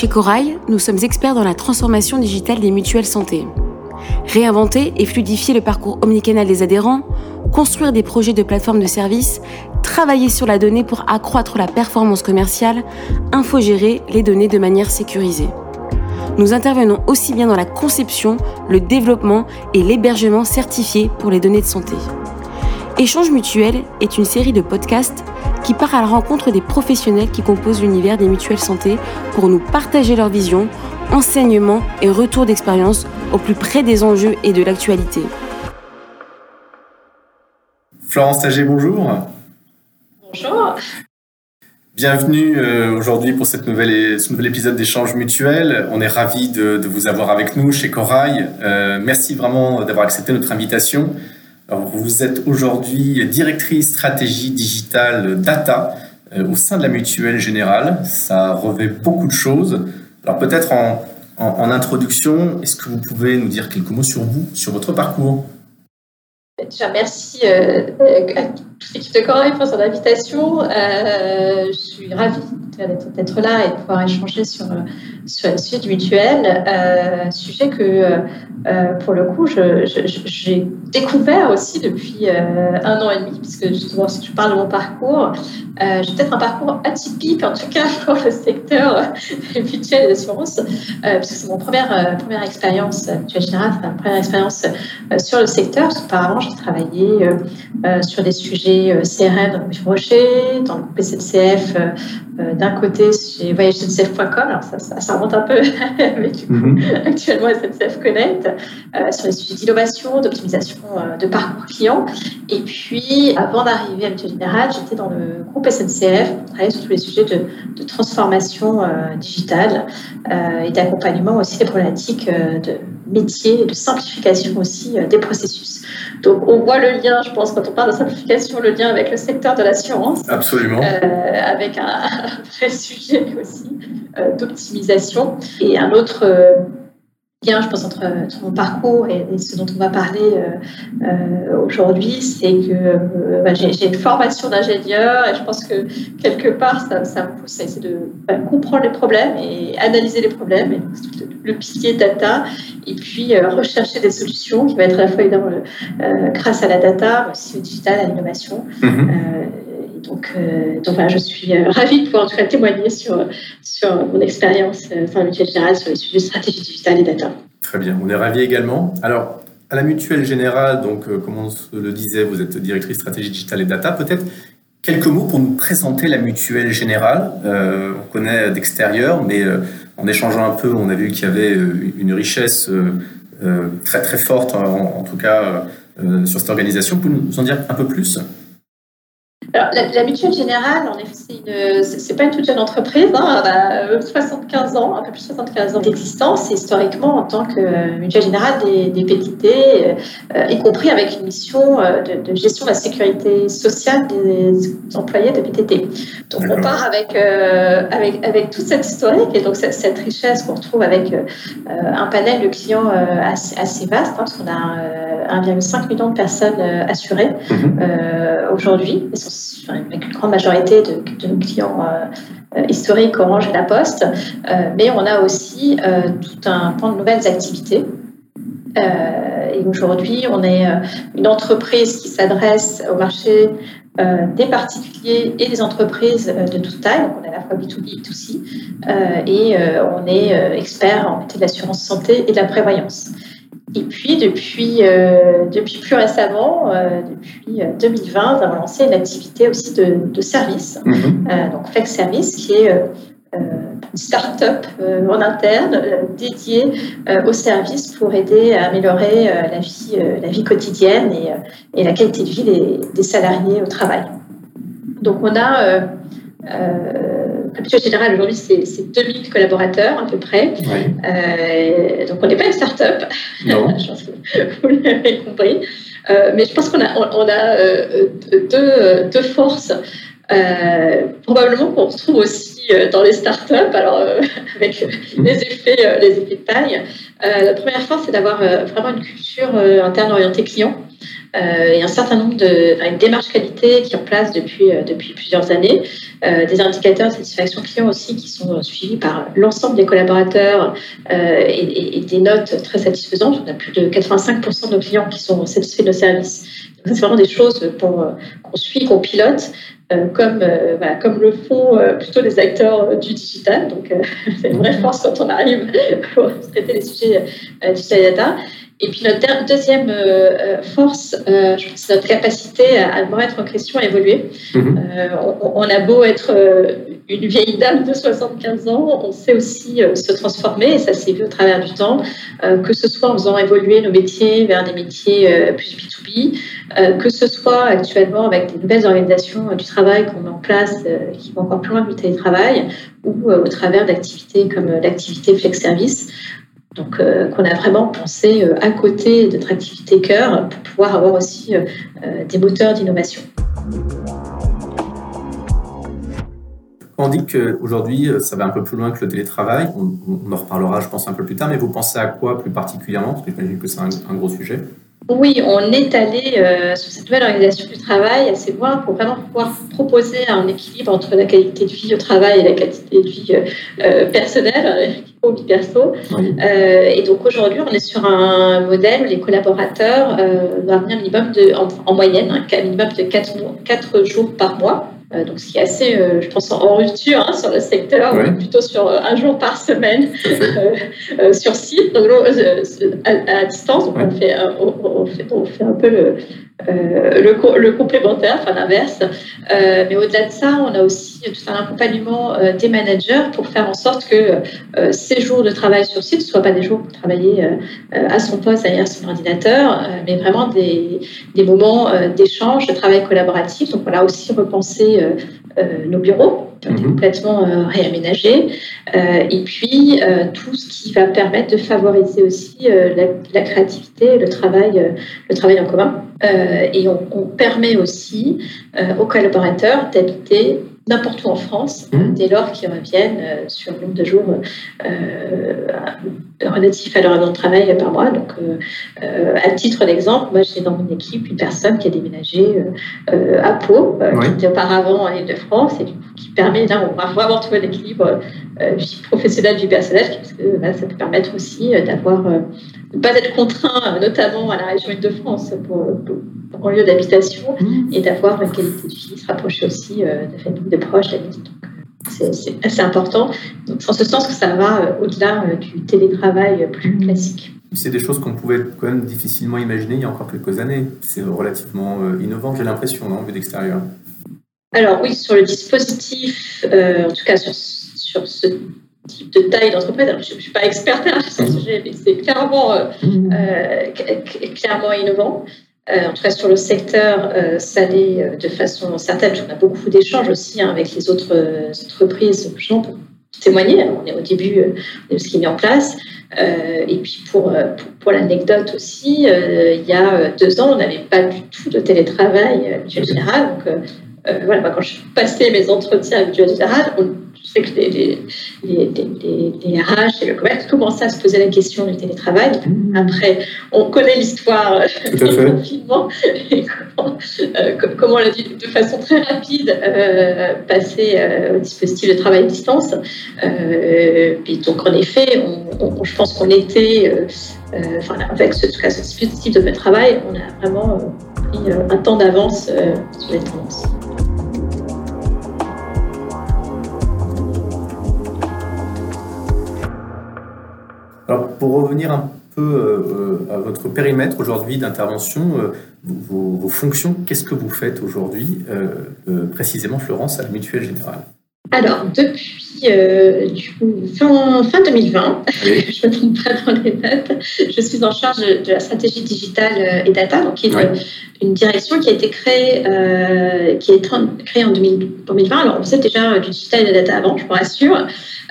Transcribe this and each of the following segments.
Chez Corail, nous sommes experts dans la transformation digitale des mutuelles santé. Réinventer et fluidifier le parcours omnicanal des adhérents, construire des projets de plateforme de services, travailler sur la donnée pour accroître la performance commerciale, infogérer les données de manière sécurisée. Nous intervenons aussi bien dans la conception, le développement et l'hébergement certifié pour les données de santé. Échange mutuel est une série de podcasts qui part à la rencontre des professionnels qui composent l'univers des mutuelles santé pour nous partager leur vision, enseignements et retours d'expérience au plus près des enjeux et de l'actualité. Florence Tager, bonjour. Bonjour. Bienvenue euh, aujourd'hui pour cette nouvelle, ce nouvel épisode d'échange mutuel. On est ravis de, vous avoir avec nous chez Corail. Euh, merci vraiment d'avoir accepté notre invitation. Vous êtes aujourd'hui directrice stratégie digitale data euh, au sein de la Mutuelle Générale. Ça revêt beaucoup de choses. Alors peut-être en, introduction, est-ce que vous pouvez nous dire quelques mots sur vous, sur votre parcours? Déjà, merci euh, à toute l'équipe de Corail pour son invitation. Euh, je suis ravie d'être là et de pouvoir échanger sur, sur le sujet du mutuel. Euh, sujet que, euh, pour le coup, j'ai découvert aussi depuis un an et demi, puisque justement, si je parle de mon parcours, j'ai peut-être un parcours atypique, en tout cas pour le secteur mutuel et d'assurance, puisque c'est mon première, première expérience mutuelle générale, c'est ma première expérience sur le secteur, parce qu'auparavant, j'ai travaillé sur des sujets CRM dans le Rocher, dans le SNCF euh, d'un côté chez voyagesncf.com, alors ça, ça, remonte un peu, mais du coup, mhm. actuellement SNCF Connect, euh, sur les sujets d'innovation, d'optimisation euh, de parcours client. Et puis, avant d'arriver à Mutuelle Générale, j'étais dans le groupe SNCF, pour travailler sur tous les sujets de, de transformation digitale et d'accompagnement aussi des problématiques de métier et de simplification aussi des processus. Donc, on voit le lien, je pense, quand on parle de simplification, le lien avec le secteur de l'assurance. Absolument. avec un, un vrai sujet aussi euh, d'optimisation. Et un autre euh, je pense, entre, mon parcours et, ce dont on va parler euh, aujourd'hui, c'est que bah, j'ai une formation d'ingénieur et je pense que quelque part, ça, ça me pousse à essayer de bah, comprendre les problèmes et analyser les problèmes, et le, pilier data, et puis rechercher des solutions qui va être à la fois évidemment grâce à la data, mais aussi au digital, à l'innovation. Mm-hmm. Donc, euh, donc je suis euh, ravie de pouvoir en tout cas témoigner sur, sur mon expérience euh, la Mutuelle Générale sur les sujets de stratégie digitale et data. Très bien, on est ravis également. Alors, à la Mutuelle Générale, donc, comme on le disait, vous êtes directrice stratégie digitale et data. Peut-être quelques mots pour nous présenter la Mutuelle Générale. on connaît d'extérieur, mais en échangeant un peu, on a vu qu'il y avait une richesse très très forte, en, tout cas, sur cette organisation. Vous pouvez nous en dire un peu plus? Alors, la, Mutuelle Générale, en effet, c'est pas une toute jeune entreprise. Hein, elle a 75 ans, un peu plus de 75 ans d'existence. historiquement, en tant que euh, Mutuelle Générale des, des PTT, euh, y compris avec une mission euh, de, gestion de la sécurité sociale des employés de PTT. Donc, on part avec, avec, avec toute cette historique et donc cette, richesse qu'on retrouve avec un panel de clients assez, assez, vaste, hein, parce qu'on a 1,5 million de personnes assurées mm-hmm. aujourd'hui avec une grande majorité de, nos clients euh, historiques, Orange et La Poste, euh, mais on a aussi euh, tout un pan de nouvelles activités. et aujourd'hui, on est une entreprise qui s'adresse au marché des particuliers et des entreprises de toute taille. Donc, on est à la fois B2B et B2C. et on est expert en métier de l'assurance santé et de la prévoyance. Et puis, depuis, euh, depuis plus récemment, euh, depuis 2020, euh, nous avons lancé une activité aussi de, de service, mhm. donc Flex Service, qui est une start-up en interne dédiée au service pour aider à améliorer la, vie, la vie quotidienne et, et, la qualité de vie des, des, salariés au travail. Donc, on a la générale, aujourd'hui, c'est 2000 collaborateurs à peu près. Euh, donc, on n'est pas une start-up. je pense que vous l'avez compris. Euh, mais je pense qu'on a, on, a euh, deux, deux, forces. probablement qu'on retrouve aussi dans les startups, alors avec les effets, les effets de taille. la première force, c'est d'avoir vraiment une culture interne orientée client. et un certain nombre de enfin, une qualité qui est en place depuis, depuis plusieurs années, des indicateurs de satisfaction client aussi qui sont suivis par l'ensemble des collaborateurs et, des notes très satisfaisantes. On a plus de 85% de nos clients qui sont satisfaits de nos services. C'est vraiment des choses qu'on suit, qu'on pilote euh, comme, euh, comme le font euh, plutôt les acteurs du digital. Donc, c'est une vraie force quand on arrive pour traiter les sujets digital data. Et puis notre deuxième force, je pense, c'est notre capacité à, à remettre en question, à évoluer. Mhm. on, a beau être une vieille dame de 75 ans, on sait aussi se transformer, et ça s'est vu au travers du temps, que ce soit en faisant évoluer nos métiers vers des métiers plus B2B, euh, que ce soit actuellement avec des nouvelles organisations du travail qu'on met en place euh, qui vont encore plus loin le télétravail, ou euh, au travers d'activités comme l'activité flex service. Donc, qu'on a vraiment pensé à côté de notre activité cœur pour pouvoir avoir aussi des moteurs d'innovation. On dit qu'aujourd'hui, ça va un peu plus loin que le télétravail. On, en reparlera, je pense, un peu plus tard. Mais vous pensez à quoi plus particulièrement? Parce que j'imagine que c'est un, gros sujet. Oui, on est allé euh, sur cette nouvelle organisation du travail assez loin pour vraiment pouvoir proposer un équilibre entre la qualité de vie au travail et la qualité de vie euh, euh, personnelle, au vie perso. et donc aujourd'hui, on est sur un modèle où les collaborateurs doivent venir minimum de, en, moyenne, un minimum de 4 jours par mois. Euh, donc, ce qui est assez, euh, je pense, en rupture hein, sur le secteur, plutôt sur euh, un jour par semaine sur site, donc, à, distance. Donc, on, fait, on, fait, on, fait, un peu le, euh, le, complémentaire, enfin l'inverse. Euh, mais au-delà de ça, on a aussi tout un accompagnement euh, des managers pour faire en sorte que ces jours de travail sur site ne soient pas des jours pour travailler à son poste derrière son ordinateur, mais vraiment des, des moments d'échange, de travail collaboratif. Donc on a aussi repensé nos bureaux Mhm. complètement euh, réaménagé. Euh, et puis, euh, tout ce qui va permettre de favoriser aussi la, créativité, le travail, le travail en commun. et on, on, permet aussi aux collaborateurs d'habiter n'importe où en France, mmh. dès lors qu'ils reviennent euh, sur le nombre de jours euh, relatifs à leur temps de travail par mois. Donc, euh, à titre d'exemple, moi j'ai dans mon équipe une personne qui a déménagé à Pau, qui était auparavant en Ile-de-France, et du coup, qui permet, là, on va vraiment trouver l'équilibre vie professionnelle, vie personnelle, parce que ça peut permettre aussi d'avoir, de ne pas être contraint, notamment à la région Île-de-France, pour, en lieu d'habitation, mmh. et d'avoir une qualité de vie, se rapprocher aussi de famille, de proches, d'amis. Donc, c'est assez important. Donc, en ce sens que ça va au-delà du télétravail plus classique. C'est des choses qu'on pouvait quand même difficilement imaginer il y a encore quelques années. C'est relativement innovant, j'ai l'impression, non, vu d'extérieur? Alors oui, sur le dispositif, en tout cas sur, sur ce type de taille d'entreprise. Je ne suis pas experte sur ce sujet, mais c'est clairement, euh, clairement innovant. Euh, en tout cas, sur le secteur, euh, ça l'est de façon certaine. On a beaucoup d'échanges aussi hein, avec les autres entreprises gens pour témoigner. on est au début de ce qui est mis en place. et puis pour, pour, l'anecdote aussi, il y a deux ans, on n'avait pas du tout de télétravail en général. Donc voilà, quand je passais mes entretiens avec général, on je sais que les, les, les, les, RH et le commerce commençaient à se poser la question du télétravail. Mmh. Après, on connaît l'histoire du confinement et comment, euh, comment, on a dû de façon très rapide euh, passer euh, au dispositif de travail à distance. puis donc, en effet, on, je pense qu'on était, enfin, avec ce, cas, ce dispositif de travail, on a vraiment pris un temps d'avance sur les tendances. Pour revenir un peu euh, à votre périmètre aujourd'hui d'intervention, euh, vos, fonctions, qu'est-ce que vous faites aujourd'hui, euh, précisément, Florence, à la Mutuelle Générale? Alors, depuis fin, 2020, je me trompe pas dans les dates, je suis en charge de, la stratégie digitale et data, donc qui est une, direction qui a été créée, qui est créée en 2020. Alors, on faisait déjà du digital et de data avant, je vous rassure.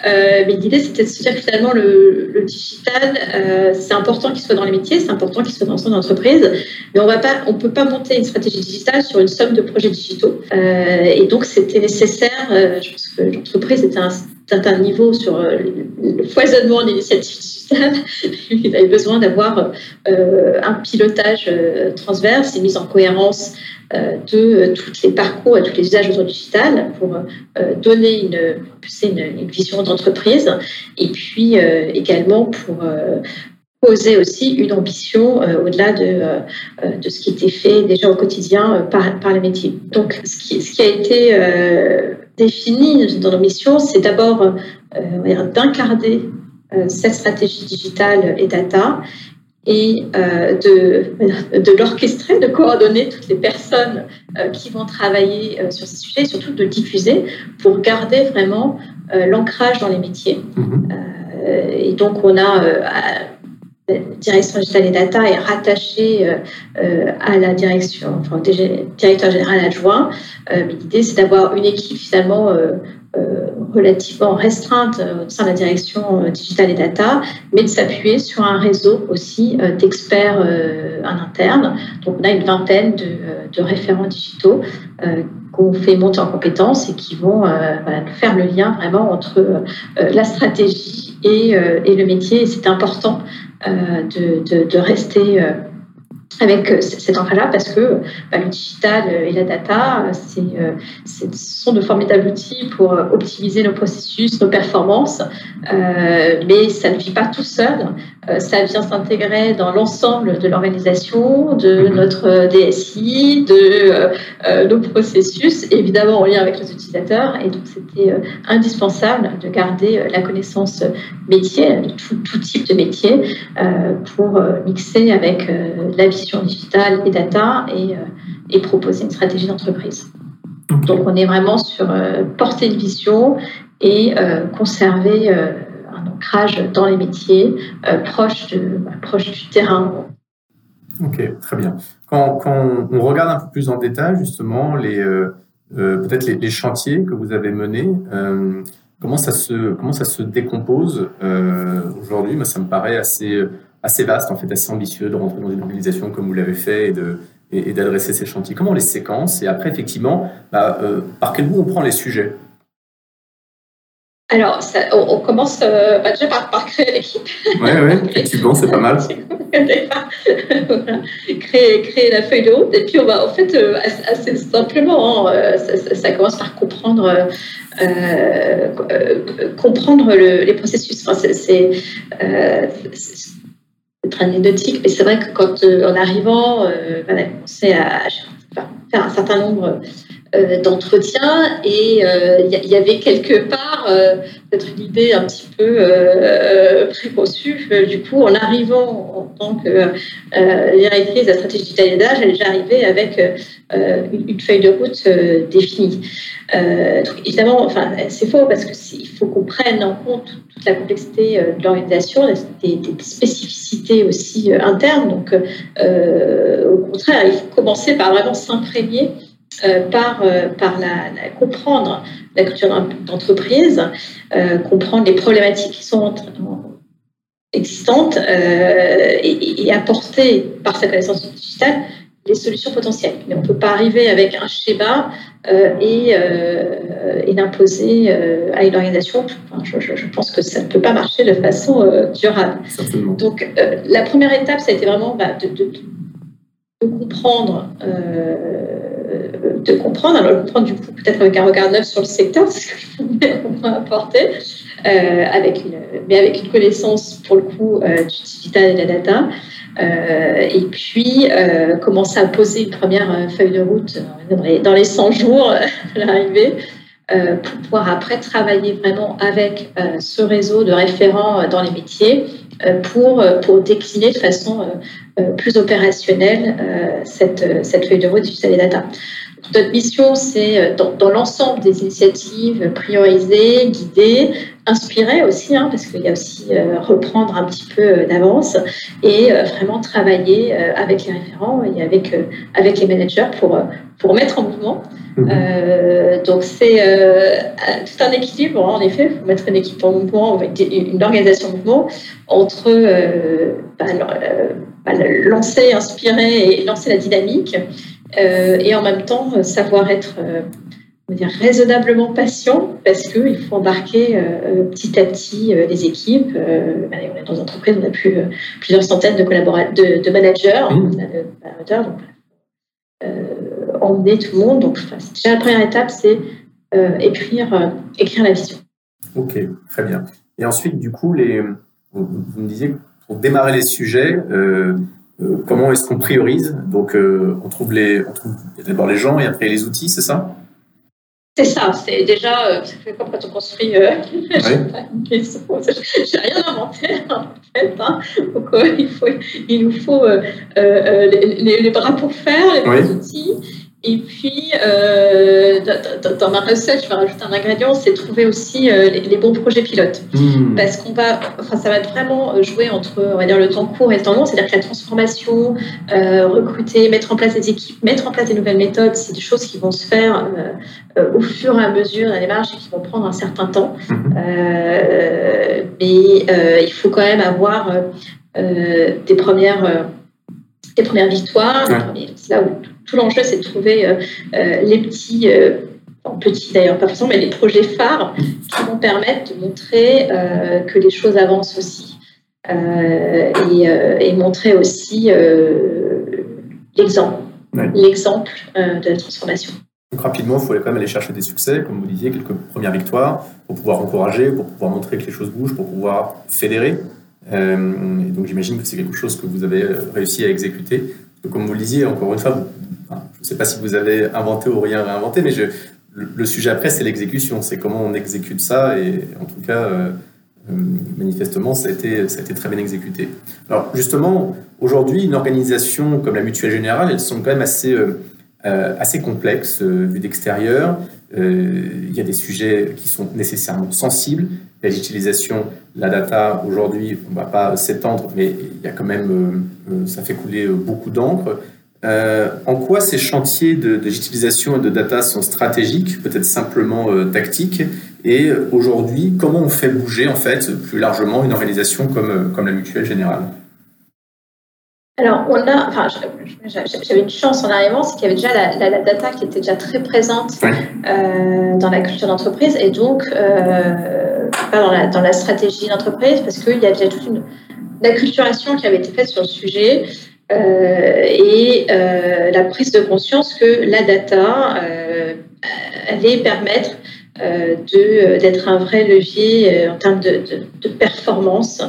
Euh, mais l'idée, c'était de se dire que finalement, le, le digital, euh, c'est important qu'il soit dans les métiers, c'est important qu'il soit dans son entreprise, mais on ne peut pas monter une stratégie digitale sur une somme de projets digitaux. Euh, et donc, c'était nécessaire, je pense l'entreprise était certain niveau sur le foisonnement d'initiatives digitales, il avait besoin d'avoir un pilotage transverse et mise en cohérence de tous les parcours et tous les usages autour digital pour donner une, une, une vision d'entreprise. Et puis également pour poser aussi une ambition euh, au-delà de, euh, euh, de ce qui était fait déjà au quotidien par, par les métiers. Donc, ce qui, ce qui a été défini dans nos missions, c'est d'abord d'incarner cette stratégie digitale et data et de, de l'orchestrer, de coordonner toutes les personnes qui vont travailler sur ces sujets et surtout de diffuser pour garder vraiment l'ancrage dans les métiers. Mmh et donc, on a direction digitale et data est rattachée euh, euh, à la direction, enfin, directeur général adjoint. Euh, l'idée, c'est d'avoir une équipe finalement relativement restreinte au sein de la direction digitale et data, mais de s'appuyer sur un réseau aussi d'experts en interne. Donc, on a une vingtaine de, référents digitaux qu'on fait monter en compétences et qui vont faire le lien vraiment entre la stratégie et, et le métier. C'est important euh, de, rester euh, avec euh, cet ancrage-là parce que bah, le digital et la data, ce sont de formidables outils pour optimiser nos processus, nos performances, mais ça ne vit pas tout seul. ça vient s'intégrer dans l'ensemble de l'organisation, de mhm. notre DSI, de nos processus, évidemment en lien avec les utilisateurs. Et donc, c'était indispensable de garder la connaissance métier, de tout, tout type de métier, pour mixer avec la vision digitale et data et, euh, et proposer une stratégie d'entreprise. Donc on est vraiment sur euh, porter une vision et euh, conserver un ancrage dans les métiers proche, de, bah, proche du terrain. Ok, très bien. Quand, on regarde un peu plus en détail justement peut-être les, chantiers que vous avez menés, comment ça se décompose aujourd'hui? Ça me paraît assez vaste, en fait, assez ambitieux de rentrer dans une organisation comme vous l'avez fait et d'adresser ces chantiers. Comment on les séquence? Et après, effectivement, bah, euh, par quel bout on prend les sujets? Alors, on, commence euh, bah, déjà par, créer l'équipe. Oui, oui, effectivement, c'est pas mal. créer, créer la feuille de route. Et puis, on va, en fait, euh, assez simplement, hein, ça, commence par comprendre, comprendre les processus. Enfin, c'est très anecdotique, mais c'est vrai que quand, euh, en arrivant, euh, on a commencé à, faire un certain nombre euh, d'entretiens et il y, avait quelque part peut-être une idée un petit peu préconçue. Du coup, en arrivant en tant que directrice de la stratégie elle est déjà arrivée avec une, feuille de route définie. évidemment, enfin, c'est faux parce qu'il faut qu'on prenne en compte toute la complexité de l'organisation, des, spécificités aussi internes. Donc, au contraire, il faut commencer par vraiment s'imprégner euh, par, euh, par la, comprendre la culture d'entreprise, euh, comprendre les problématiques qui sont existantes et, apporter par sa connaissance digitale les solutions potentielles. Mais on ne peut pas arriver avec un schéma et, et l'imposer à une organisation. je, pense que ça ne peut pas marcher de façon durable. Donc, la première étape, ça a été vraiment bah, de, de, de, comprendre de comprendre, alors comprendre du coup peut-être avec un regard neuf sur le secteur, ce que peut apporter, euh, avec une, mais avec une connaissance pour le coup euh, du digital et de la data. Euh, et puis commencer à poser une première feuille de route dans les, 100 jours de l'arrivée pour pouvoir après travailler vraiment avec ce réseau de référents dans les métiers pour, pour décliner de façon plus opérationnelle cette, cette feuille de route digital et data. Notre mission, c'est euh, dans, l'ensemble des initiatives, prioriser, guider, inspirer aussi, hein, parce qu'il y a aussi euh, reprendre un petit peu euh, d'avance et vraiment travailler avec les référents et avec, avec les managers pour, pour mettre en mouvement. Mhm. donc c'est tout un équilibre, hein, en effet, il faut mettre une équipe en mouvement, une organisation en mouvement entre bah, bah, lancer, inspirer et lancer la dynamique euh, et en même temps euh, savoir être euh, dire, raisonnablement patient parce qu'il faut embarquer petit à petit les équipes. on est dans une entreprise, on a plus, plusieurs centaines de, collaborateurs, de, managers, mmh. de collaborateurs donc, emmener tout le monde. Donc, déjà la première étape, c'est écrire, écrire la vision. Ok, très bien. Et ensuite, du coup, les, vous, me disiez pour démarrer les sujets, euh, euh, comment est-ce qu'on priorise? Donc, euh, on trouve les, on trouve d'abord les gens et après les outils, c'est ça? C'est ça, c'est déjà, c'est comme quand on construit euh, oui. J'ai rien inventé en fait. Hein. Donc, il, faut, il nous faut les, les, bras pour faire, les outils. Et puis, euh, dans, ma recette, je vais rajouter un ingrédient, c'est trouver aussi euh, les, bons projets pilotes. Hmm. Parce qu'on va, enfin, ça va être vraiment jouer entre, on va dire, le temps court et le temps long. C'est-à-dire que la transformation, euh, recruter, mettre en place des équipes, mettre en place des nouvelles méthodes, c'est des choses qui vont se faire au fur et à mesure de la démarche et qui vont prendre un certain temps. Hmm. mais il faut quand même avoir des premières, des premières victoires. C'est là où tout l'enjeu, c'est de trouver euh, euh, les petits, euh, petits d'ailleurs pas forcément, mais les projets phares qui vont permettre de montrer que les choses avancent aussi. Et, montrer aussi l'exemple, l'exemple de la transformation. Donc rapidement, il faut quand même aller chercher des succès, comme vous disiez, quelques premières victoires, pour pouvoir encourager, pour pouvoir montrer que les choses bougent, pour pouvoir fédérer. et donc j'imagine que c'est quelque chose que vous avez réussi à exécuter. Comme vous le disiez, encore une fois, je ne sais pas si vous avez inventé ou rien réinventé, mais le, sujet après, c'est l'exécution. C'est comment on exécute ça. Et en tout cas, euh, euh, manifestement, ça a, été, très bien exécuté. Alors, justement, aujourd'hui, une organisation comme la Mutuelle Générale, elles sont quand même assez, euh, assez complexes vues d'extérieur. Il y a des sujets qui sont nécessairement sensibles. La digitalisation, la data, aujourd'hui, on ne va pas s'étendre, mais y a quand même, ça fait couler beaucoup d'encre. Euh, en quoi ces chantiers de, digitalisation et de data sont stratégiques, peut-être simplement euh, tactiques? Et aujourd'hui, comment on fait bouger en fait plus largement une organisation comme, euh, comme la Mutuelle Générale? Alors, on a, enfin, j'avais une chance en arrivant, c'est qu'il y avait déjà la, data qui était déjà très présente dans la culture d'entreprise et donc pas dans la, dans la stratégie d'entreprise parce qu'il y avait déjà toute une acculturation qui avait été faite sur le sujet. Euh, et euh, la prise de conscience que la data euh, allait permettre d'être un vrai levier en termes de, de, de performance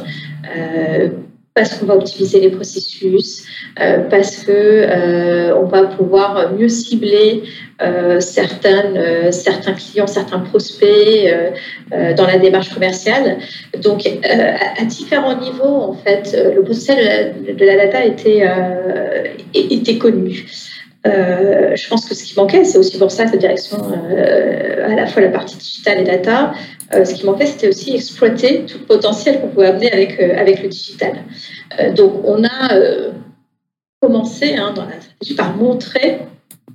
parce qu'on va optimiser les processus, euh, parce que euh, on va pouvoir mieux cibler euh, certains clients, certains prospects dans la démarche commerciale. Donc, à, différents niveaux, en fait, le potentiel de la, data était connu. Je pense que ce qui manquait, c'est aussi pour ça que la direction, à la fois la partie digitale et data, euh, ce qui manquait, c'était aussi exploiter tout le potentiel qu'on pouvait amener avec, euh, avec le digital. Euh, donc, on a commencé hein, dans la stratégie par montrer,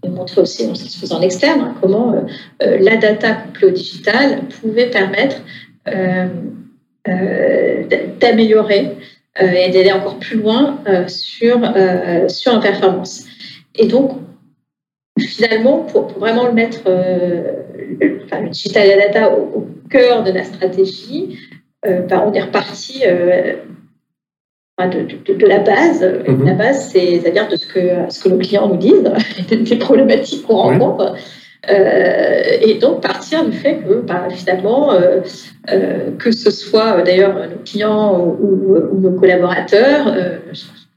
et montrer aussi, en se faisant en externe, hein, comment la data couplée au digital pouvait permettre d'améliorer et d'aller encore plus loin sur, sur la performance. Et donc, finalement, pour, vraiment le mettre, le, enfin, le digital et la data au, cœur de la stratégie, euh, bah, on est reparti euh, de, la base. Mhm. La base, c'est-à-dire de ce que, ce que nos clients nous disent, des problématiques qu'on rencontre. Euh, et donc partir du fait que bah, finalement, que ce soit d'ailleurs nos clients ou, nos collaborateurs,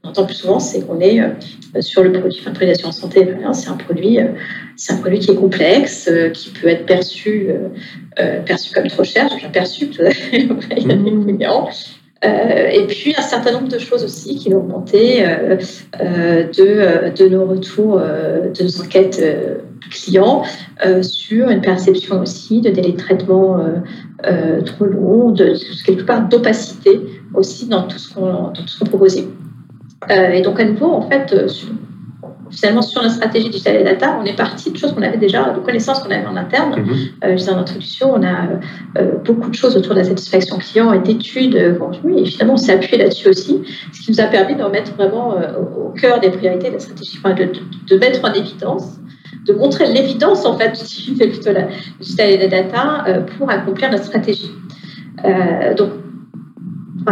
on entend plus souvent, c'est qu'on est euh, sur le produit. Enfin, le en santé, c'est un produit, euh, c'est un produit qui est complexe, euh, qui peut être perçu, perçu comme trop cher. J'ai perçu, tout à fait. Il y a des clients. et puis un certain nombre de choses aussi qui ont augmenté de, de nos retours, de nos enquêtes clients sur une perception aussi de délai de traitement trop long, de, quelque part d'opacité aussi dans tout ce qu'on proposait. Euh, et donc, à nouveau, en fait, euh, finalement, sur la stratégie digital et data, on est parti de choses qu'on avait déjà, de connaissances qu'on avait en interne. Mm -hmm. je disais en introduction, on a beaucoup de choses autour de la satisfaction client et d'études et finalement, on s'est appuyé là-dessus aussi, ce qui nous a permis de remettre vraiment au cœur des priorités de la stratégie, de, de, mettre en évidence de montrer l'évidence en fait d'utiliser plutôt la et la data pour accomplir notre stratégie. donc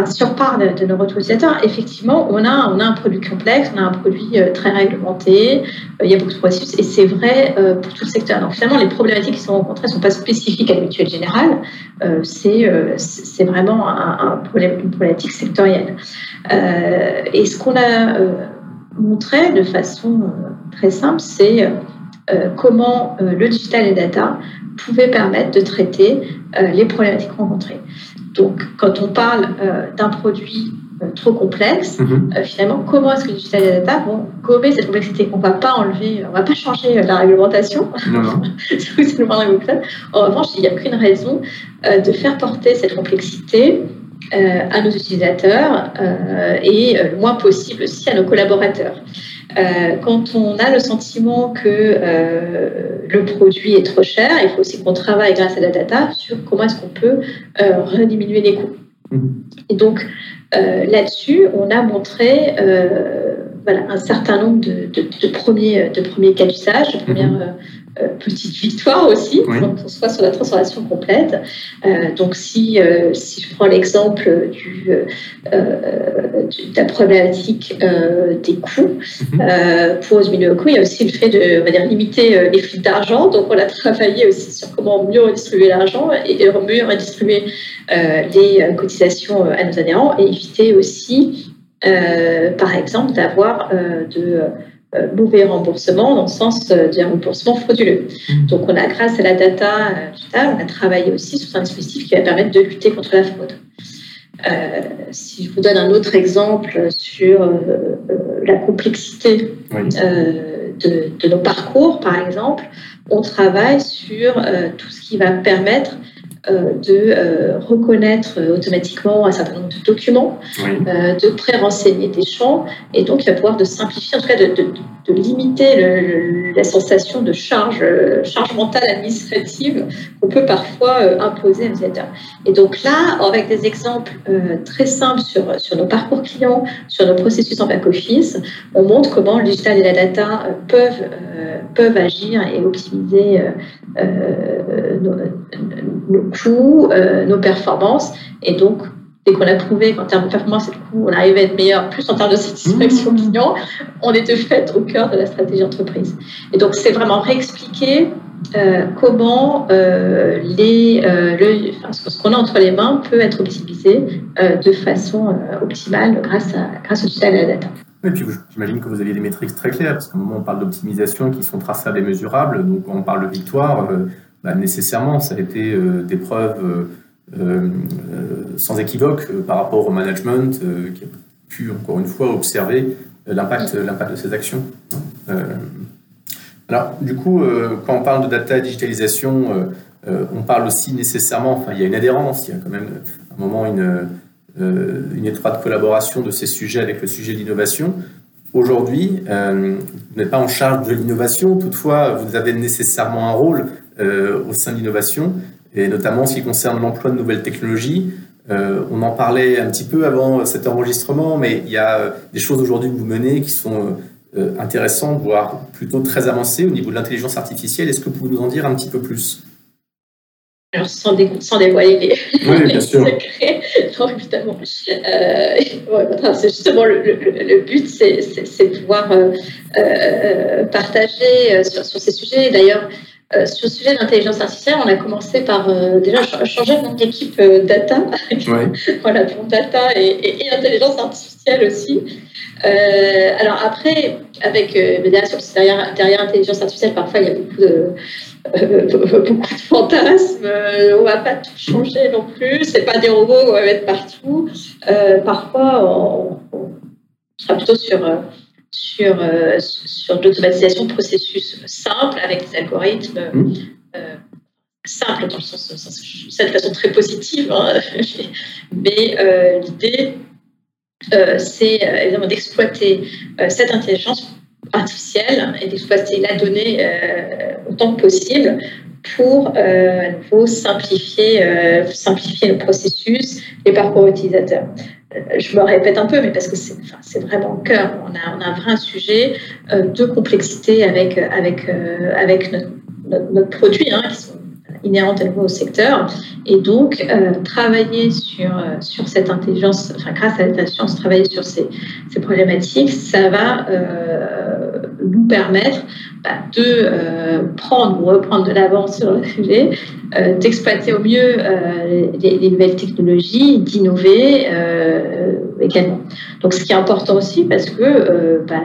si on parle de nos utilisateurs, effectivement, on a, a un produit complexe, on a un produit euh, très réglementé, euh, il y a beaucoup de processus, et c'est vrai euh, pour tout le secteur. Donc finalement, les problématiques qui sont rencontrées ne sont pas spécifiques à la mutuelle générale, c'est vraiment un, problème, une problématique sectorielle. et ce qu'on a montré de façon très simple, c'est comment le digital et data pouvaient permettre de traiter les problématiques rencontrées. Donc, quand on parle euh, d'un produit euh, trop complexe, mhm. euh, finalement, comment est-ce que les data vont gommer cette complexité? On ne va pas enlever, on va pas changer la réglementation. c'est le En revanche, il n'y a qu'une raison de faire porter cette complexité à nos utilisateurs et le moins possible aussi à nos collaborateurs. Euh, quand on a le sentiment que euh, le produit est trop cher, il faut aussi qu'on travaille grâce à la data sur comment est-ce qu'on peut euh, rediminuer les coûts. Mm-hmm. Et donc là-dessus, on a montré voilà, un certain nombre de, premiers, de premiers cas d'usage, de premières mm-hmm. Euh, petite victoire aussi, donc on soit sur la transformation complète. Euh, donc si, euh, si je prends l'exemple du, de la problématique des coûts, mhm. pour coût, il y a aussi le fait de on va dire, limiter les flux d'argent. Donc on a travaillé aussi sur comment mieux redistribuer l'argent et mieux redistribuer les cotisations à nos adhérents et éviter aussi, par exemple, d'avoir de mauvais remboursement dans le sens euh, d'un remboursement frauduleux. Mmh. Donc, on a, grâce à la data, euh, on a travaillé aussi sur un dispositif qui va permettre de lutter contre la fraude. si je vous donne un autre exemple sur la complexité de, de, nos parcours, par exemple, on travaille sur tout ce qui va permettre euh, de euh, reconnaître automatiquement un certain nombre de documents, euh, de pré-renseigner des champs, et donc il va pouvoir de simplifier, en tout cas de, limiter la sensation de charge, charge mentale administrative qu'on peut parfois imposer à l'utilisateur. Et donc là, avec des exemples très simples sur, sur nos parcours clients, sur nos processus en back-office, on montre comment le digital et la data peuvent, peuvent agir et optimiser nos, nos coûts, euh, nos performances. Et donc, dès qu'on a prouvé qu'en termes de performance et de coût, on arrivait à être meilleur, plus en termes de satisfaction mmh. client, on était fait au cœur de la stratégie entreprise. Et donc, c'est vraiment réexpliquer euh, comment euh, les, le, ce qu'on a entre les mains peut être optimisé de façon optimale grâce, à, grâce au et à la data. Et puis j'imagine que vous aviez des métriques très claires, parce qu'à un moment on parle d'optimisation qui sont traçables et mesurables, donc quand on parle de victoire, bah, nécessairement, ça a été euh, des preuves euh, euh, sans équivoque par rapport au management qui a pu, encore une fois, observer l'impact, l'impact de ces actions. alors, du coup, quand on parle de data et digitalisation, on parle aussi nécessairement, enfin, il y a une adhérence, il y a quand même à un moment une, une étroite collaboration de ces sujets avec le sujet de l'innovation. Aujourd'hui, vous n'êtes pas en charge de l'innovation, toutefois, vous avez nécessairement un rôle euh, au sein de l'innovation, et notamment en ce qui concerne l'emploi de nouvelles technologies. Euh, on en parlait un petit peu avant cet enregistrement, mais il y a euh, des choses aujourd'hui que vous menez qui sont intéressantes, voire plutôt très avancées au niveau de l'intelligence artificielle. Est-ce que vous pouvez nous en dire un petit peu plus? Alors, sans, dévoiler les, oui, bien sûr. secrets, non, évidemment. c'est justement le, but, c'est de pouvoir partager sur, sur, ces sujets. D'ailleurs, euh, sur le sujet de l'intelligence artificielle, on a commencé par euh, déjà changer notre équipe euh, data, voilà, pour data et, intelligence artificielle aussi. alors après, avec derrière, derrière intelligence artificielle, parfois il y a beaucoup de, beaucoup de fantasmes. on va pas tout changer non plus. C'est pas des robots, on va mettre partout. parfois, on, on, sera plutôt sur sur, euh, sur l'automatisation de processus simples avec des algorithmes mmh. euh, simples dans le sens, de façon très positive. Hein. Mais euh, l'idée, c'est évidemment d'exploiter cette intelligence artificielle et d'exploiter la donnée autant que possible pour nouveau simplifier, simplifier le processus, les parcours utilisateurs. je me répète un peu, mais parce que c'est vraiment au cœur. On a, on un vrai sujet de complexité avec, notre, produit, hein, qui sont inhérentes à nouveau au secteur. Et donc, euh, travailler sur, euh, sur cette intelligence, enfin, grâce à l'intelligence, travailler sur ces, ces, problématiques, ça va euh, nous permettre bah, de prendre ou reprendre de l'avance sur le sujet, d'exploiter au mieux les, nouvelles technologies, d'innover également. Donc, ce qui est important aussi, parce que bah,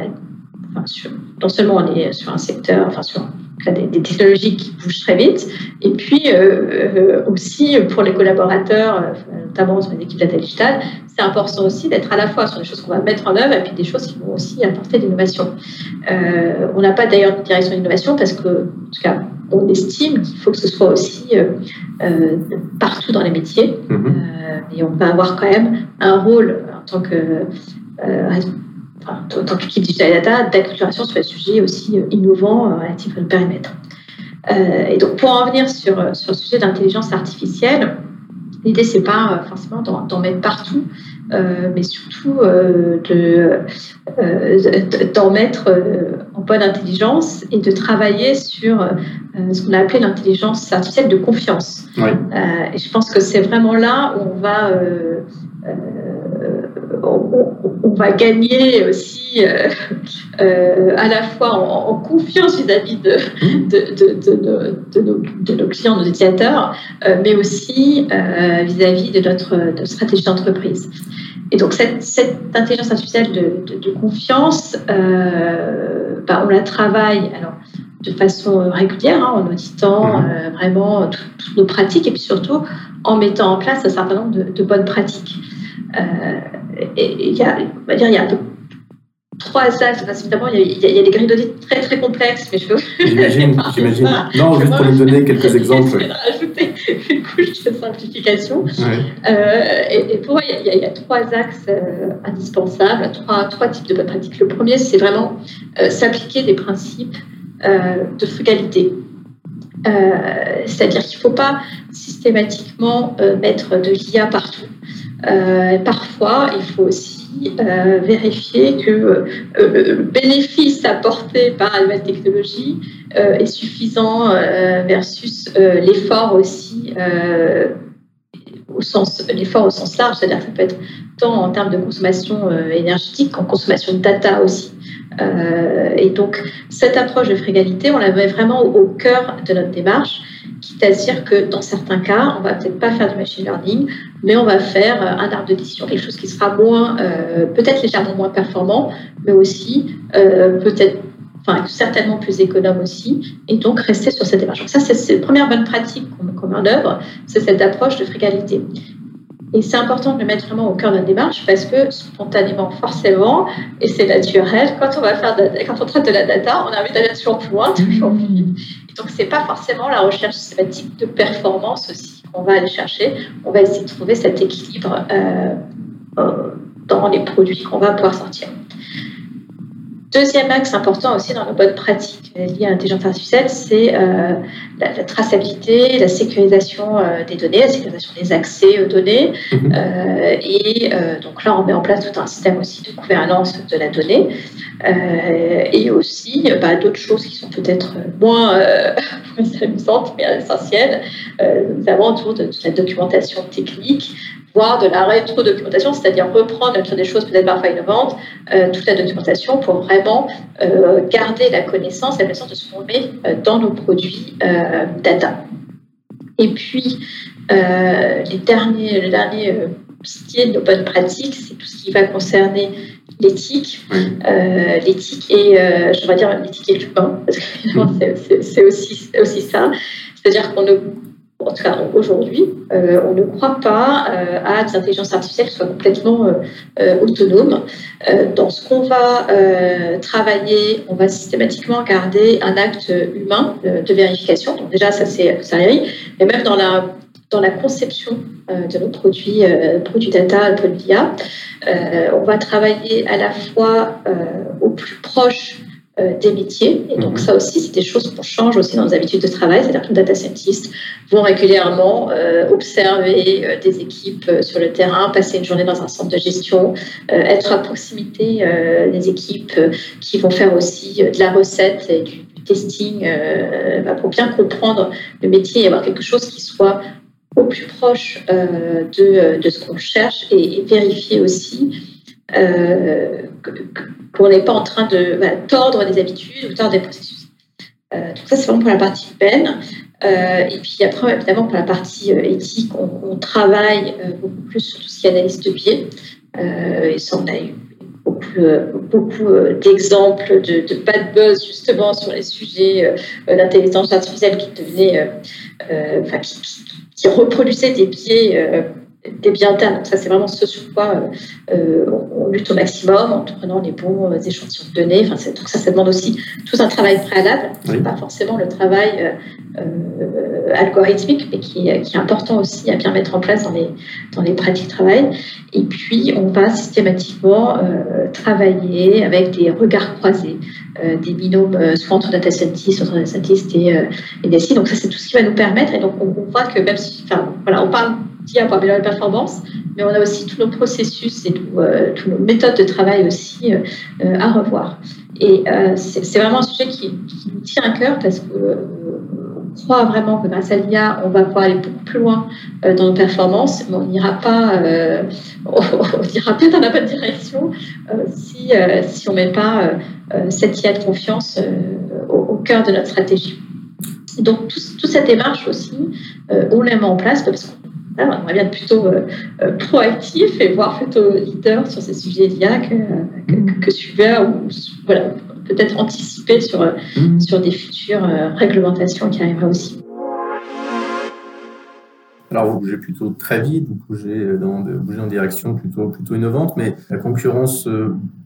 non seulement on est sur un secteur, enfin sur des, technologies qui bougent très vite, et puis euh, euh, aussi pour les collaborateurs, euh, notamment sur les équipes data digital, c'est important aussi d'être à la fois sur des choses qu'on va mettre en œuvre et puis des choses qui vont aussi apporter l'innovation. on n'a pas d'ailleurs de direction d'innovation parce que, en tout cas, on estime qu'il faut que ce soit aussi partout dans les métiers, mm-hmm. et on va avoir quand même un rôle en tant que en tant qu'équipe digital data, d'acculturation sur les sujets aussi euh, innovants euh, relatifs au périmètre. Euh, et donc, pour en venir sur, sur le sujet d'intelligence artificielle, l'idée, c'est pas forcément d'en mettre partout, mais surtout d'en mettre en bonne intelligence et de travailler sur ce qu'on a appelé l'intelligence artificielle de confiance. et je pense que c'est vraiment là où on va on, va gagner aussi euh, euh, à la fois en, confiance vis-à-vis de, de, nos, clients, nos utilisateurs, euh, mais aussi vis-à-vis de notre, stratégie d'entreprise. Et donc cette, intelligence artificielle de, confiance, bah, on la travaille alors, de façon régulière, hein, en auditant mmh. vraiment toutes nos pratiques et puis surtout en mettant en place un certain nombre de, bonnes pratiques. Euh, il y a, on va dire, il y a trois axes. évidemment, il y, a, il y, a, des grilles d'audit très très complexes, mais je veux. J'imagine, j'imagine. Non, juste pour nous donner quelques exemples. Je vais rajouter une couche de simplification. Euh, et, pour moi, il y, a, trois axes euh, indispensables, trois, trois types de bonnes pratiques. Le premier, c'est vraiment s'appliquer des principes de frugalité. C'est-à-dire qu'il ne faut pas systématiquement mettre de l'IA partout. Euh, parfois, il faut aussi euh, vérifier que euh, le bénéfice apporté par la nouvelle technologie est suffisant versus l'effort aussi au sens l'effort au sens large, c'est-à-dire que ça peut être tant en termes de consommation énergétique qu'en consommation de data aussi. et donc cette approche de frugalité, on la met vraiment au cœur de notre démarche quitte à dire que dans certains cas, on va peut-être pas faire du machine learning, mais on va faire euh, un arbre d'édition, quelque chose qui sera moins, euh, peut-être légèrement moins performant, mais aussi euh, peut-être, enfin certainement plus économe aussi, et donc rester sur cette démarche. Donc ça, c'est la première bonne pratique qu'on met en œuvre, c'est cette approche de frugalité. Et c'est important de le mettre vraiment au cœur de la démarche parce que spontanément, forcément, et c'est naturel, quand on va faire quand on traite de la data, on a envie d'aller toujours plus loin, toujours plus vite. Donc, c'est pas forcément la recherche systématique de performance aussi qu'on va aller chercher. On va essayer de trouver cet équilibre euh, dans les produits qu'on va pouvoir sortir. Deuxième axe important aussi dans nos bonnes pratiques liées à l'intelligence artificielle, c'est euh, la, traçabilité, la sécurisation euh, des données, la sécurisation des accès aux données. Mhm. Euh, et donc là, on met en place tout un système aussi de gouvernance de la donnée. et aussi bah, d'autres choses qui sont peut-être moins amusantes, mais essentielles, notamment autour de toute la documentation technique, voire de la rétro-documentation, c'est-à-dire reprendre sur des choses peut-être parfois innovantes, euh, toute la documentation pour vraiment euh, garder la connaissance, la connaissance de qu'on met euh, dans nos produits data. Et puis, les derniers, le dernier pilier de nos bonnes pratiques, c'est tout ce qui va concerner l'éthique, l'éthique et, je vais dire, l'éthique et l'humain, parce que c'est aussi, aussi ça. C'est-à-dire qu'on ne en tout cas aujourd'hui, euh, on ne croit pas euh, à des intelligences artificielles qui soient complètement euh, autonomes. dans ce qu'on va travailler, on va systématiquement garder un acte humain de vérification. Donc déjà, ça c'est arrive. mais même dans la dans la conception de nos produits, produits data, Polia, on va travailler à la fois au plus proche des métiers. Et donc, mhm. ça aussi, c'est des choses qu'on change aussi dans nos habitudes de travail. C'est-à-dire que les data scientists vont régulièrement observer des équipes sur le terrain, passer une journée dans un centre de gestion, être à proximité des équipes qui vont faire aussi de la recette et du, testing bah, pour bien comprendre le métier et avoir quelque chose qui soit au plus proche euh, de, de, ce qu'on cherche et, vérifier aussi euh, qu'on n'est pas en train de bah, tordre des habitudes ou tordre des processus. Euh, donc ça, c'est vraiment pour la partie peine. et puis après, évidemment, pour la partie éthique, on, travaille beaucoup plus sur tout ce qui est analyse de biais. et ça, on a eu beaucoup, beaucoup d'exemples de, bad buzz justement sur les sujets d'intelligence artificielle qui devenaient, qui, reproduisait des biais, euh, des biais internes. Donc ça, c'est vraiment ce sur quoi euh, euh, on, lutte au maximum en prenant les bons échantillons de données. Enfin, donc ça, ça demande aussi tout un travail préalable, pas forcément le travail algorithmique, mais qui, qui, est important aussi à bien mettre en place dans les, dans les pratiques de travail. Et puis, on va systématiquement travailler avec des regards croisés. des binômes, soit entre data scientists, entre data scientists et, et des Donc ça, c'est tout ce qui va nous permettre. Et donc, on, on voit que même si, enfin, voilà, on parle pour améliorer la performance, mais on a aussi tous nos processus et euh, toutes nos méthodes de travail aussi euh, euh, à revoir. Et c'est vraiment un sujet qui, nous tient à cœur parce que on croit vraiment que grâce à l'IA, on va pouvoir aller beaucoup plus loin dans nos performances, mais on n'ira pas, on n'ira pas dans la bonne direction si, si on ne met pas cette IA de confiance au, cœur de notre stratégie. Donc, toute cette démarche aussi, on la met en place parce qu'on on aimerait bien être plutôt euh, euh, proactif et voir plutôt leader sur ces sujets d'IA que, que, que, suiveur ou voilà, peut-être anticiper sur, euh, mm. sur des futures réglementations qui arriveraient aussi. Alors, vous bougez plutôt très vite, vous bougez, dans, vous bougez en direction plutôt, plutôt innovante, mais la concurrence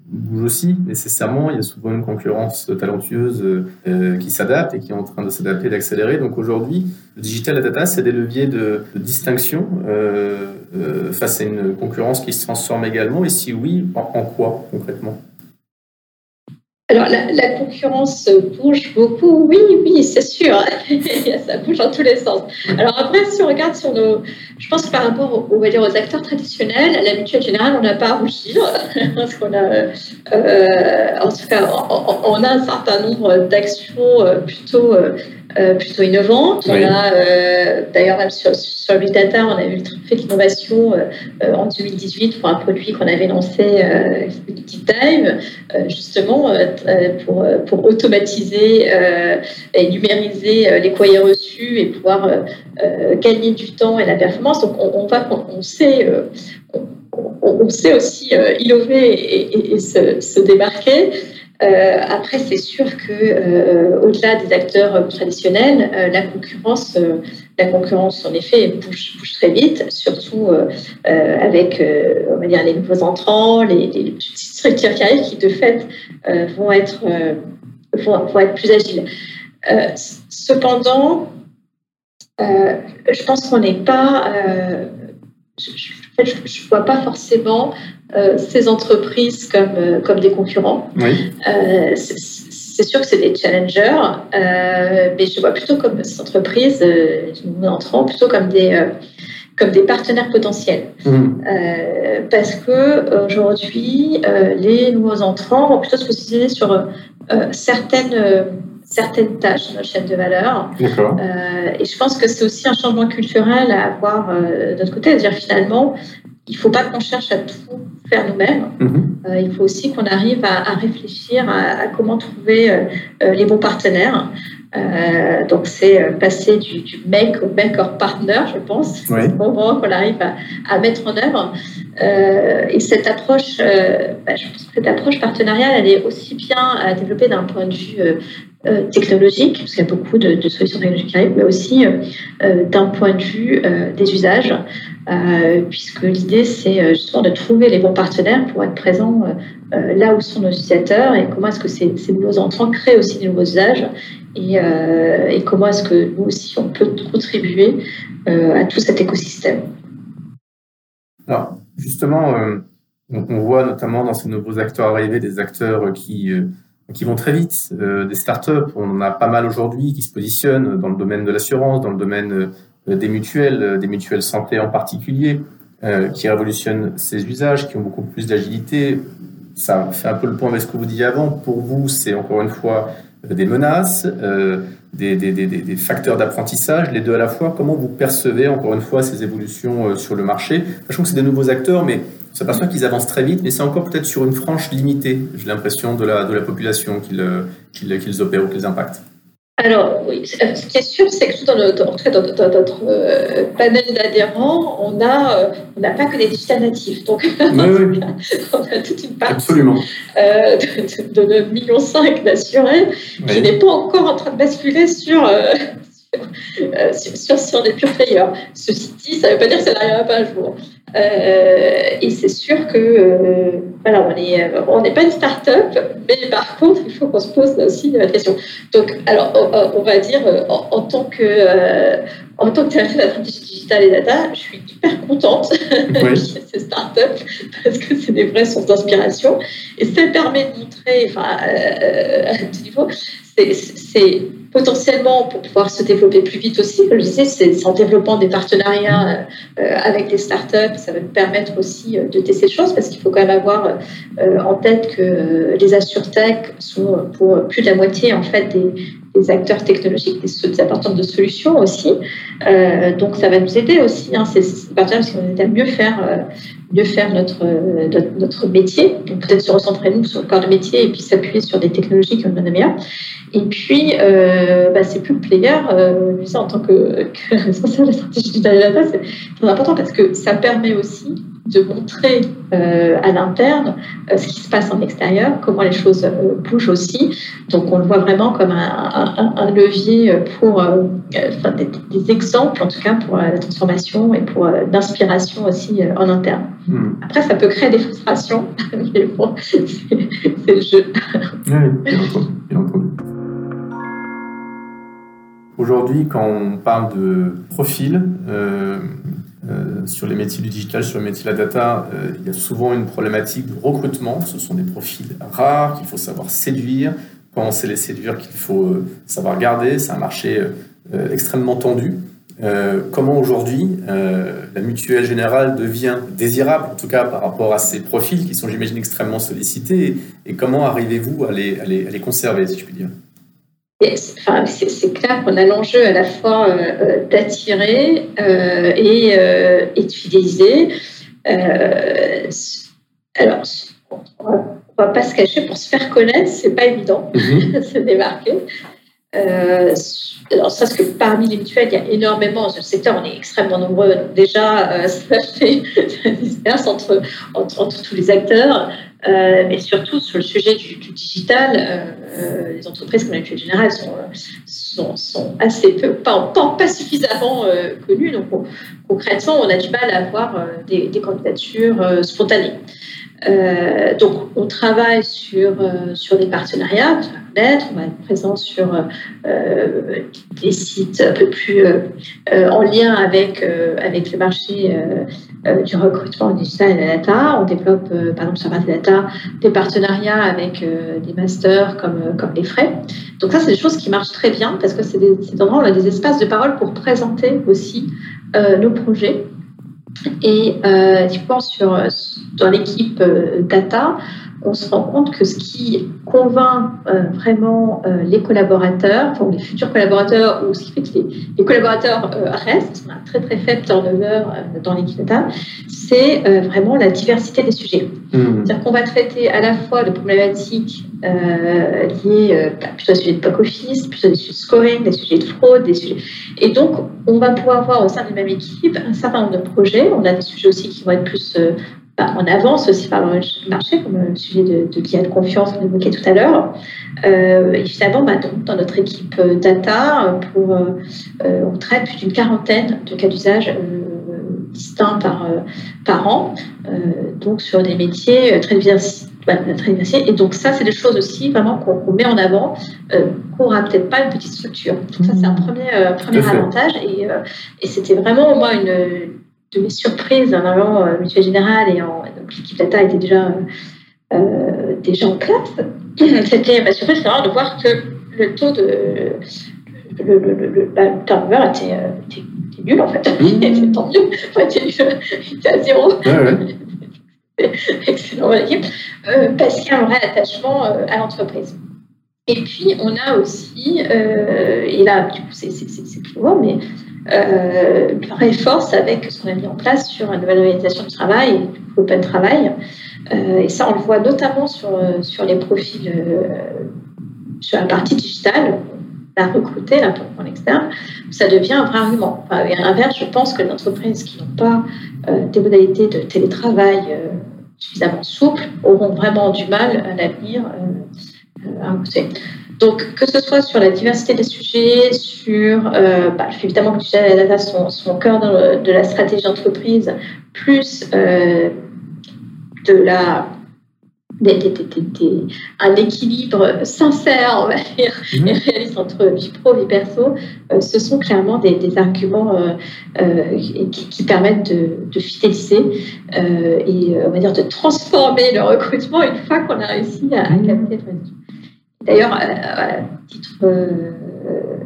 bouge aussi nécessairement. Il y a souvent une concurrence talentueuse euh, qui s'adapte et qui est en train de s'adapter, d'accélérer. Donc aujourd'hui, le digital et la data, c'est des leviers de, distinction euh, euh, face à une concurrence qui se transforme également. Et si oui, en quoi concrètement? Alors, la, concurrence bouge beaucoup, oui, oui, c'est sûr. ça bouge dans tous les sens. Alors après, si on regarde sur nos... Je pense que par rapport on va dire, aux acteurs traditionnels, à la mutuelle générale, on n'a pas à rougir. parce qu'on a... Euh, en tout cas, on, a un certain nombre d'actions euh, plutôt... Euh, plutôt innovantes. On a, d'ailleurs, même sur, sur Big Data, on a eu le fait d'innovation en 2018 pour un produit qu'on avait lancé, euh, Deep Time, justement, euh, pour, euh, pour automatiser euh, et numériser les courriers reçus et pouvoir gagner du temps et la performance. Donc on, va, on sait, on, sait aussi innover et, se, démarquer. Après, c'est sûr que au-delà des acteurs traditionnels, la concurrence, la concurrence en effet bouge, très vite, surtout avec, on va dire, les nouveaux entrants, les, petites structures qui arrivent, qui de fait euh, vont, être, euh, vont, être plus agiles. Euh, cependant, je pense qu'on n'est pas. Je ne vois pas forcément ces entreprises comme, comme des concurrents. c'est sûr que c'est des challengers, mais je vois plutôt comme ces entreprises, nous entrons plutôt comme des, comme des partenaires potentiels. Mmh. Euh, parce que aujourd'hui, euh, les nouveaux entrants vont plutôt se positionner sur euh, certaines, certaines tâches de notre chaîne de valeur. et je pense que c'est aussi un changement culturel à avoir de notre côté, c'est-à-dire finalement, il ne faut pas qu'on cherche à tout faire nous-mêmes. Mmh. il faut aussi qu'on arrive à, réfléchir à, à, comment trouver les bons partenaires. Euh, donc, c'est euh, passer du, du, make au maker partner, je pense. C'est le moment qu'on arrive à, mettre en œuvre. Euh, et cette approche, bah, je pense que cette approche partenariale, elle est aussi bien à développer d'un point de vue technologique, parce qu'il y a beaucoup de, solutions technologiques qui arrivent, mais aussi d'un point de vue des usages. puisque l'idée, c'est justement de trouver les bons partenaires pour être présents là où sont nos utilisateurs et comment est-ce que ces, nouveaux entrants créent aussi des nouveaux usages euh, et, comment est-ce que nous aussi on peut contribuer euh, à tout cet écosystème. Alors justement, euh, on, voit notamment dans ces nouveaux acteurs arrivés des acteurs qui qui vont très vite. des startups, on en a pas mal aujourd'hui qui se positionnent dans le domaine de l'assurance, dans le domaine des mutuelles, des mutuelles santé en particulier, qui révolutionnent ces usages, qui ont beaucoup plus d'agilité. Ça fait un peu le point avec ce que vous disiez avant. Pour vous, c'est encore une fois des menaces, des, des, des, des facteurs d'apprentissage, les deux à la fois. Comment vous percevez, encore une fois, ces évolutions euh, sur le marché? Sachant que c'est des nouveaux acteurs, mais on s'aperçoit qu'ils avancent très vite, mais c'est encore peut-être sur une frange limitée, j'ai l'impression, de la, de la population qu'ils euh, qu'ils opèrent ou qu'ils impactent. Alors, oui, ce qui est sûr, c'est que dans notre, dans notre euh, panel d'adhérents, on n'a euh, on n'a pas que des digital natifs. Donc, oui, oui. on a toute une partie Absolument. Euh, de, de, 9,5 millions d'assurés qui n'est pas encore en train de basculer sur, sur, sur, les pure players. Ceci dit, ça ne veut pas dire que ça n'arrivera pas un jour. Euh, et c'est sûr que euh, voilà, on n'est on n'est pas une start-up, mais par contre, il faut qu'on se pose aussi la question. Donc, alors, on, va dire, en, tant que, euh, en tant que directrice de la stratégie digitale et data, je suis hyper contente oui. qu'il y ait ces start-up parce que c'est des vraies sources d'inspiration. Et ça permet de montrer, enfin, à tout niveau, c'est potentiellement pour pouvoir se développer plus vite aussi. Comme je disais, c'est en développant des partenariats euh, avec des startups, ça va nous permettre aussi euh, de tester des choses parce qu'il faut quand même avoir euh, en tête que les assurtech sont pour plus de la moitié en fait des, acteurs technologiques, des, apporteurs de solutions aussi. donc ça va nous aider aussi, hein, ces, partenariats, parce qu'on aide à mieux faire mieux faire notre, notre, métier, donc peut-être se recentrer nous sur le corps de métier et puis s'appuyer sur des technologies qui ont donné meilleur. Et puis, euh, bah, c'est plus le player, euh, en tant que, que responsable de la stratégie du data, c'est important parce que ça permet aussi de montrer euh, à l'interne euh, ce qui se passe en extérieur, comment les choses euh, bougent aussi. Donc on le voit vraiment comme un, un, un levier pour, enfin, des, des, exemples en tout cas pour la transformation et pour l'inspiration aussi en interne. Hmm. Après, ça peut créer des frustrations, mais bon, c'est le jeu. Oui, bien entendu. Bien entendu. Aujourd'hui, quand on parle de profil, euh, sur les métiers du digital, sur les métiers de la data, euh, il y a souvent une problématique de recrutement. Ce sont des profils rares qu'il faut savoir séduire. Quand on sait les séduire, qu'il faut euh, savoir garder? C'est un marché extrêmement tendu. comment aujourd'hui la mutuelle générale devient désirable, en tout cas par rapport à ces profils qui sont, j'imagine, extrêmement sollicités, et, comment arrivez-vous à les, à les, à les conserver, si je puis dire? Enfin, c'est clair qu'on a l'enjeu à la fois euh, euh d'attirer euh, et, euh, et, de fidéliser. Alors, on ne va pas se cacher, pour se faire connaître, c'est pas évident mm -hmm. de se démarquer. Alors, ça, parce que parmi les mutuelles, il y a énormément, dans ce secteur, on est extrêmement nombreux. Donc déjà, ça fait une entre, entre, entre, tous les acteurs. Euh, mais surtout sur le sujet du, digital, euh, les entreprises comme la générale sont, sont, sont, assez peu, pas, pas, pas suffisamment euh, connues. Donc, on, concrètement, on a du mal à avoir euh, des, candidatures euh, donc, on travaille sur, sur des partenariats, on va être présent sur des sites un peu plus en lien avec, avec le marché du recrutement digital et de la data. On développe, par exemple, sur la data, des partenariats avec des masters comme, comme les frais. Donc ça, c'est des choses qui marchent très bien parce que c'est des, endroits où on a des espaces de parole pour présenter aussi euh, nos projets. Et euh, typiquement sur, dans l'équipe euh, data, on se rend compte que ce qui convainc euh, vraiment euh, les collaborateurs, enfin les futurs collaborateurs, ou ce qui fait que les, les collaborateurs euh, restent, on a un très très faible turnover dans l'équipe data, c'est vraiment la diversité des sujets. Mmh. C'est-à-dire qu'on va traiter à la fois de problématiques liées bah, plutôt à des sujets de back office, plutôt à des sujets de scoring, des sujets de fraude, des sujets. Et donc, on va pouvoir avoir au sein de la même équipe un certain nombre de projets. On a des sujets aussi qui vont être plus bah, on avance aussi par le marché, comme le sujet de, de qui a de confiance qu'on évoquait tout à l'heure. Euh, évidemment, bah, dans, dans, notre équipe euh, data, pour, euh, on traite plus d'une quarantaine de cas d'usage euh, distincts par, par an, donc sur des métiers très diversifiés. Bah, très diversifiés. Et donc ça, c'est des choses aussi vraiment qu'on qu met en avant, qu'on n'aura peut-être pas une petite structure. Donc ça, c'est un premier, premier avantage. Et, et c'était vraiment, moi, une de mes surprises en allant euh, Mutuelle Générale et en, donc l'équipe data était déjà, euh, déjà en place. c'était bah, surpris, c'est de voir que le taux de le, le, le, bah, le turnover était, euh, était, était, nul en fait. Mmh. tant mieux. Enfin, il, était à zéro. Ouais, ouais. Excellent équipe. Euh, parce qu'il y a un vrai attachement euh, à l'entreprise. Et puis, on a aussi, euh, et là, du coup, c'est plus loin, mais euh, leur force avec ce qu'on a mis en place sur une nouvelle organisation du travail, l'open travail. Euh, et ça, on le voit notamment sur, sur les profils, euh, sur la partie digitale, à recruter là, pour en externe, ça devient un vrai argument. Enfin, à l'inverse, je pense que les entreprises qui n'ont pas euh, des modalités de télétravail euh, suffisamment souples auront vraiment du mal à l'avenir euh, à recruter. Donc, que ce soit sur la diversité des sujets, sur euh, bah, évidemment que tu la data sont, sont au cœur de, de la stratégie d'entreprise, plus euh, de la des, des, des, un équilibre sincère, on va dire, mmh. et réaliste entre vie pro et vie perso, euh, ce sont clairement des, arguments euh, euh, qui, qui, permettent de, de fidéliser et on va dire de transformer le recrutement une fois qu'on a réussi à, à capter le D'ailleurs, à titre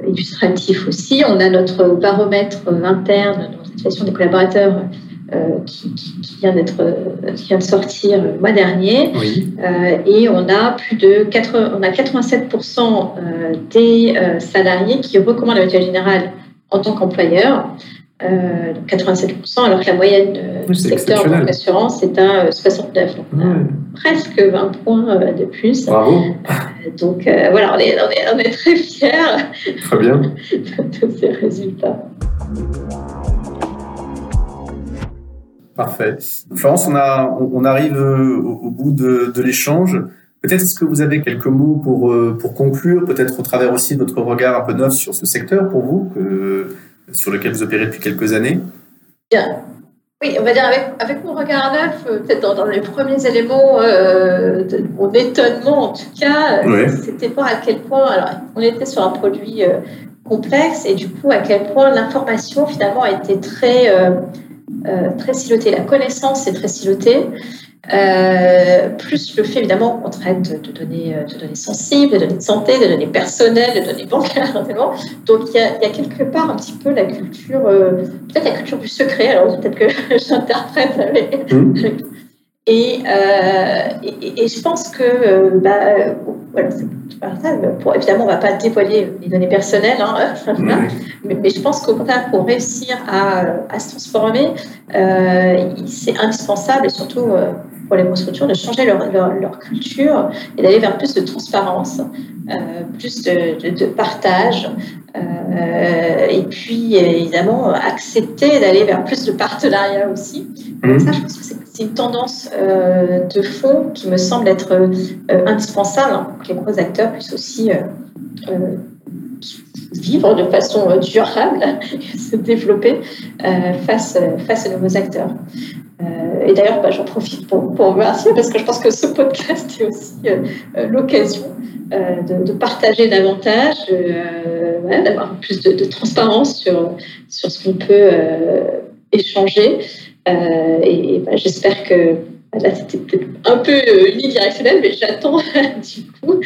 illustratif aussi, on a notre baromètre interne dans la situation des collaborateurs euh, qui, qui, qui, vient d'être, euh, qui vient de sortir le mois dernier. Oui. Euh, et on a plus de 80, on a 87% euh, des euh, salariés qui recommandent la mutuelle générale en tant qu'employeur. 87%, alors que la moyenne du secteur de l'assurance est à 69. Donc, on a ouais. presque 20 points de plus. Bravo. donc voilà, on est, on, est, on est très fiers très bien. de, de ces résultats. Parfait. Florence, on, a, on, arrive euh, au, au bout de, de l'échange. Peut-être est-ce que vous avez quelques mots pour, euh, pour conclure, peut-être au travers aussi de votre regard un peu neuf sur ce secteur pour vous, que, sur lequel vous opérez depuis quelques années Bien. Oui, on va dire avec, avec mon regard neuf, euh, peut-être dans, dans, les premiers éléments euh, de mon étonnement en tout cas, ouais. c'était voir à quel point, alors on était sur un produit euh, complexe et du coup à quel point l'information finalement a été très euh, très siloté. La connaissance est très silotée. Euh, plus le fait évidemment qu'on traite de données, euh, de données sensibles, de données de santé, de données personnelles, de données bancaires. Donc il y, a, il y, a, quelque part un petit peu la culture, euh, peut-être la culture du secret, alors peut-être que j'interprète avec, mmh. et, et, et, je pense que bah, voilà, pour, évidemment, on ne va pas dévoiler les données personnelles, hein, mais, mais, je pense qu'au contraire, pour réussir à, à se transformer, c'est indispensable, et surtout pour les grosses structures, de changer leur, leur, leur culture et d'aller vers plus de transparence, euh, plus de, de, de partage, euh, et puis évidemment accepter d'aller vers plus de partenariat aussi. Mmh. Ça, je pense que c'est une tendance euh, de fond qui me semble être indispensable hein, pour que les gros acteurs puissent aussi vivre de façon durable et se développer face, face aux nouveaux acteurs. et d'ailleurs, bah, j'en profite pour, pour remercier parce que je pense que ce podcast est aussi l'occasion euh, de, partager davantage, euh, d'avoir plus de, transparence sur, sur ce qu'on peut euh, échanger. et, et bah, j'espère que là, c'était peut-être un peu unidirectionnel, mais j'attends du coup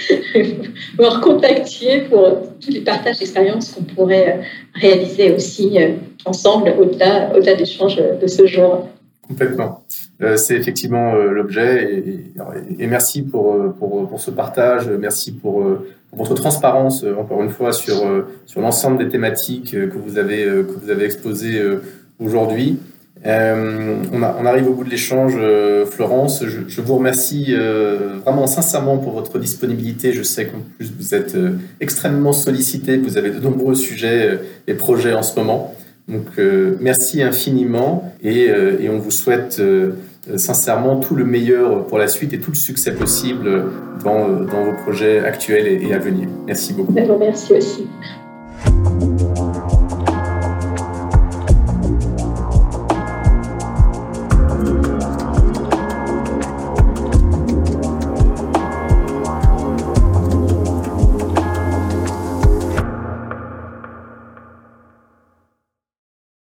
vous recontacter pour tous les partages d'expériences qu'on pourrait réaliser aussi ensemble au-delà au, -delà, d'échanges de ce jour. Complètement. Euh, c'est effectivement euh, l'objet et, merci pour, euh, pour, pour, ce partage, merci pour, pour, votre transparence encore une fois sur, sur l'ensemble des thématiques que vous avez, que vous avez exposées aujourd'hui. Euh, on, arrive au bout de l'échange, Florence. Je, je, vous remercie vraiment sincèrement pour votre disponibilité. Je sais qu'en plus vous êtes extrêmement sollicité, vous avez de nombreux sujets et projets en ce moment. Donc euh, merci infiniment et, euh, on vous souhaite euh, sincèrement tout le meilleur pour la suite et tout le succès possible dans, vos projets actuels et, et à venir. Merci beaucoup. Merci aussi.